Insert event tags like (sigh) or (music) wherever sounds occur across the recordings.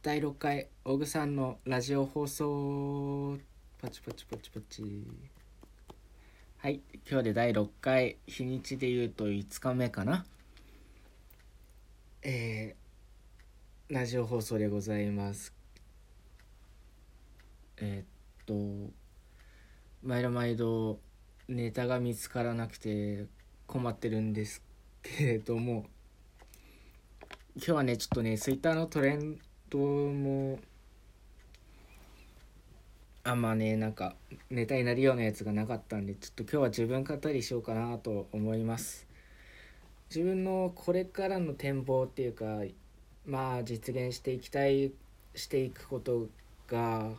第6回オグさんのラジオ放送。パチパチパチパチ。はい今日で第6回日にちで言うと5日目かな。えー、ラジオ放送でございます。えー、っと毎度毎度ネタが見つからなくて困ってるんですけれども。今日はねちょっとねツイッターのトレンドもあんまねなんかネタになるようなやつがなかったんでちょっと今日は自分語りしようかなと思います。自分のこれからの展望っていうかまあ実現していきたいしていくことが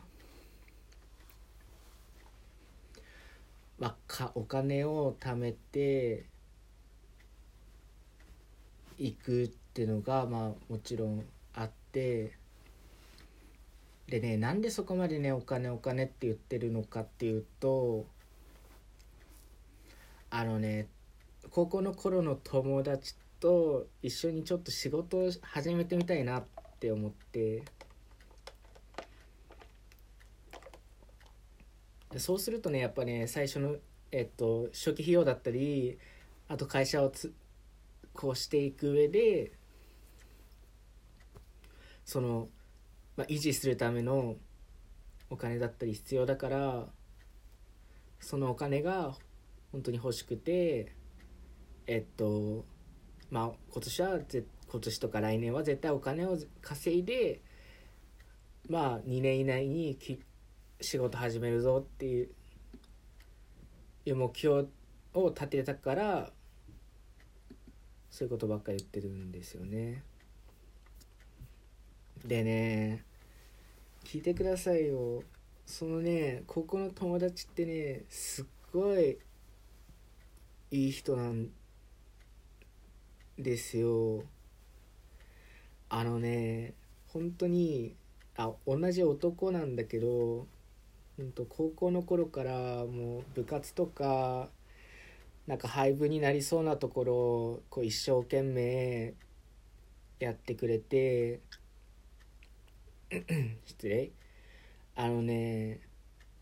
まあ、かお金を貯めていくっていうのがまあもちろんあってでねなんでそこまでねお金お金って言ってるのかっていうとあのね高校の頃の友達と一緒にちょっと仕事を始めてみたいなって思ってそうするとねやっぱね最初の、えっと、初期費用だったりあと会社をつこうしていく上でその、まあ、維持するためのお金だったり必要だからそのお金が本当に欲しくてえっとまあ今年はぜ今年とか来年は絶対お金を稼いでまあ2年以内にき仕事始めるぞっていういう目標を立てたからそういうことばっかり言ってるんですよね。でね聞いてくださいよ。そのね高校の友達ってねすっごいいい人なんですよ。あのね本当にあ同じ男なんだけど本当高校の頃からもう部活とかなんか廃部になりそうなところをこう一生懸命やってくれて (clears throat) 失礼。あのね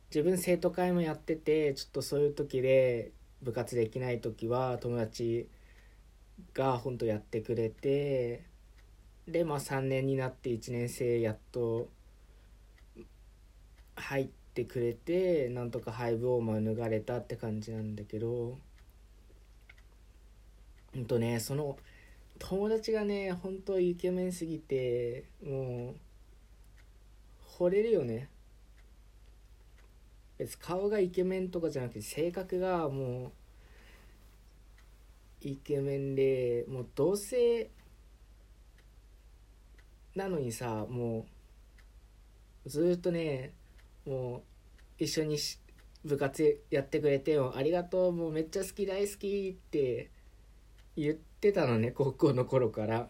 自分生徒会もやっててちょっとそういう時で部活できない時は友達が本当やってくれてでまあ3年になって1年生やっと入ってくれてなんとか廃部を免れたって感じなんだけどほんとねその友達がね本当イケメンすぎてもう惚れるよね。別に顔がイケメンとかじゃなくて性格がもうイケメンでもう同性なのにさもうずっとねもう一緒に部活やってくれてもありがとうもうめっちゃ好き大好きって言ってたのね高校の頃から。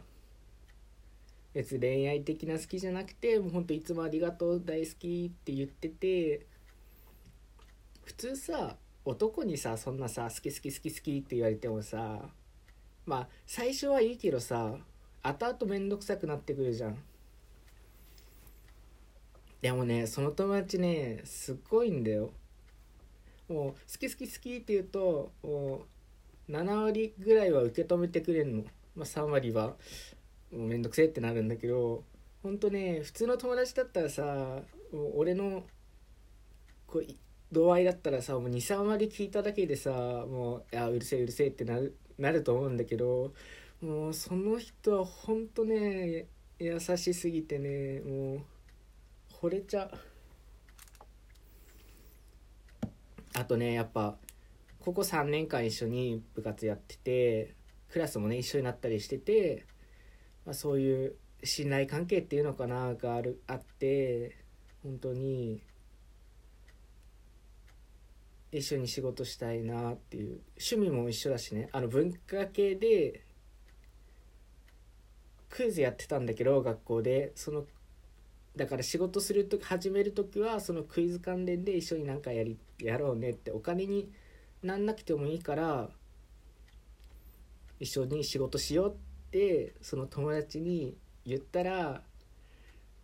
別に恋愛的な好きじゃなくてもうほんといつもありがとう大好きって言ってて普通さ男にさそんなさ好き好き好き好きって言われてもさまあ最初はいいけどさ後々面倒くさくなってくるじゃん。でもねその友達ねすっごいんだよ。もう好き好き好きって言うともう7割ぐらいは受け止めてくれるの、まあ、3割は。もうめんどくせえってなるんだけどほんとね普通の友達だったらさ俺のこう度合いだったらさもう23割聞いただけでさもういやうるせえうるせえってなるなると思うんだけどもうその人はほんとね優しすぎてねもう惚れちゃう。あとねやっぱここ3年間一緒に部活やっててクラスもね一緒になったりしてて、まあ、そういう信頼関係っていうのかながあるあって本当に一緒に仕事したいなっていう趣味も一緒だしね。あの文化系でクイズやってたんだけど学校で。そのだから仕事する時始める時はそのクイズ関連で一緒になんかやりやろうねってお金になんなくてもいいから一緒に仕事しようってその友達に言ったら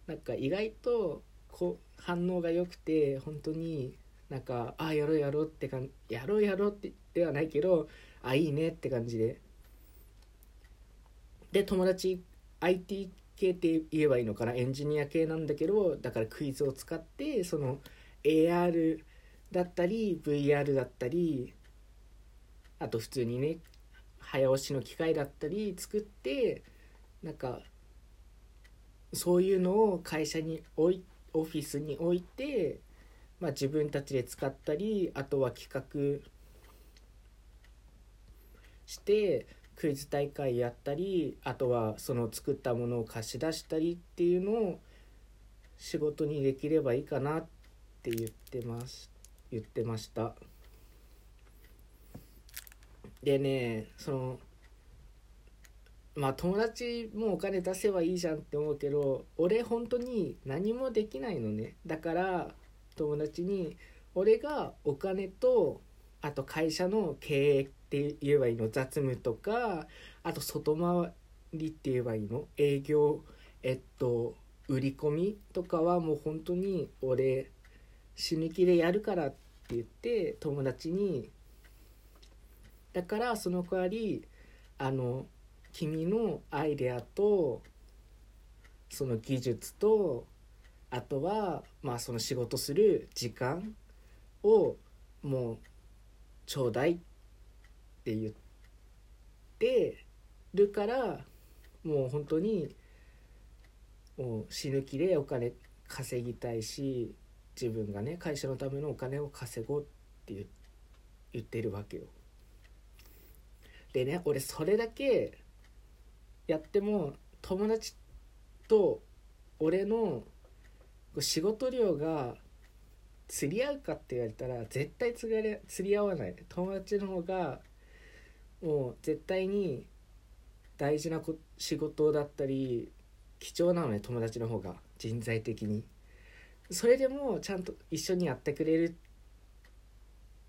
なんか意外とこ反応が良くて本当になんかあやろうやろうってかやろうやろうってではないけどあいいねって感じで。で友達 IT 系って言えばいいのかなエンジニア系なんだけどだからクイズを使ってその AR だったり VR だったりあと普通にね早押しの機械だったり作ってなんかそういうのを会社に置いオフィスに置いて、まあ、自分たちで使ったりあとは企画してクイズ大会やったりあとはその作ったものを貸し出したりっていうのを仕事にできればいいかなって言ってます。言ってました。でねそのまあ友達もお金出せばいいじゃんって思うけど俺本当に何もできないのね。だから友達に俺がお金とあと会社の経営って言えばいいの。雑務とかあと外回りって言えばいいの。営業えっと売り込みとかはもう本当に俺死ぬ気でやるからって言って友達にだからその代わりあの君のアイデアとその技術とあとはまあその仕事する時間をもうちょうだいって言ってるからもう本当にもう死ぬ気でお金稼ぎたいし自分がね会社のためのお金を稼ごうって言ってるわけよ。でね俺それだけやっても友達と俺の仕事量が釣り合うかって言われたら絶対釣り釣り合わない。友達の方がもう絶対に大事な仕事だったり貴重なのね友達の方が人材的に。それでもちゃんと一緒にやってくれる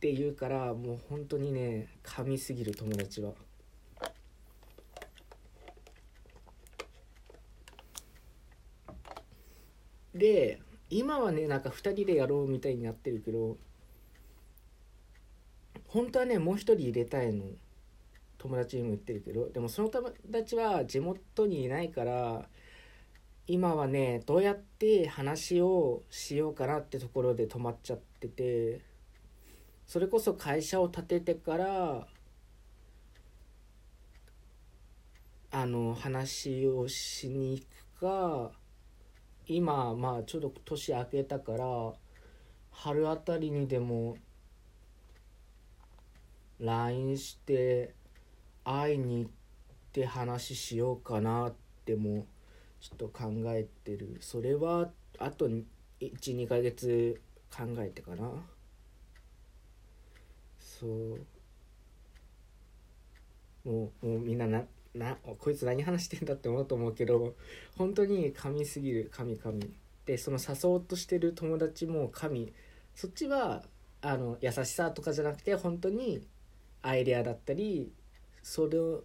って言うからもう本当にね神すぎる友達は。で今はねなんか2人でやろうみたいになってるけど本当はねもう一人入れたいの友達にも言ってるけどでもその友達は地元にいないから今はねどうやって話をしようかなってところで止まっちゃっててそれこそ会社を建ててからあの話をしに行くか今まあちょうど年明けたから春あたりにでも LINE して会いに行って話しようかなってもちょっと考えてる。それはあと12ヶ月考えてかな。そう。もうもうみんなななこいつ何話してんだって思うと思うけど本当に神すぎる神神でその誘おうとしてる友達も神。そっちはあの優しさとかじゃなくて本当にアイデアだったりそれを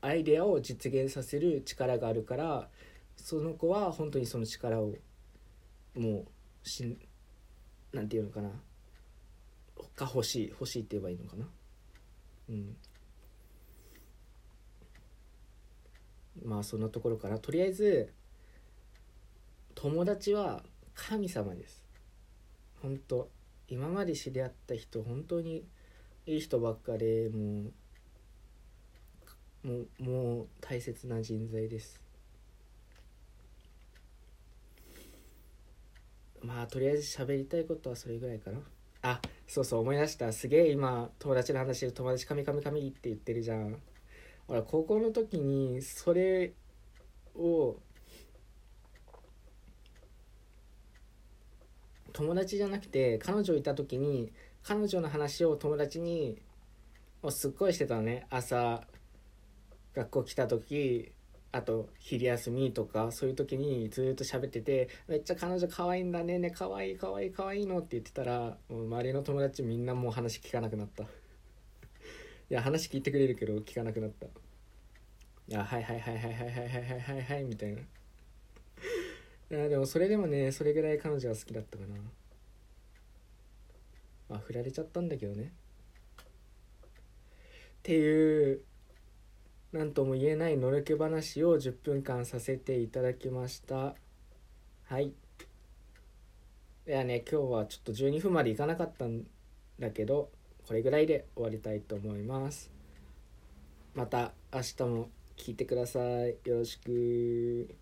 アイデアを実現させる力があるからその子は本当にその力をもうしなんていうのかな。が欲しい欲しいって言えばいいのかな。うん。まあそんなところからとりあえず友達は神様です。本当今まで知り合った人本当にいい人ばっかでもうもうもう大切な人材です。まあとりあえず喋りたいことはそれぐらいかな。あそうそう思い出した。すげえ今友達の話で友達神神神って言ってるじゃん。俺高校の時にそれを友達じゃなくて彼女いた時に彼女の話を友達にもうすっごいしてたね。朝学校来た時。あと昼休みとかそういう時にずっと喋ってて「めっちゃ彼女可愛いんだねね可愛い可愛い可愛いの」って言ってたらもう周りの友達みんなもう話聞かなくなった。(laughs) いや話聞いてくれるけど聞かなくなった。いやはいはいはいはいはいはいはいはいはいみたいな。いやでもそれでもねそれぐらい彼女は好きだったかな。まあ振られちゃったんだけどね。っていう何とも言えないのろけ話を10分間させていただきました。はい。いやね今日はちょっと12分までいかなかったんだけどこれぐらいで終わりたいと思います。また明日も聞いてください。よろしく。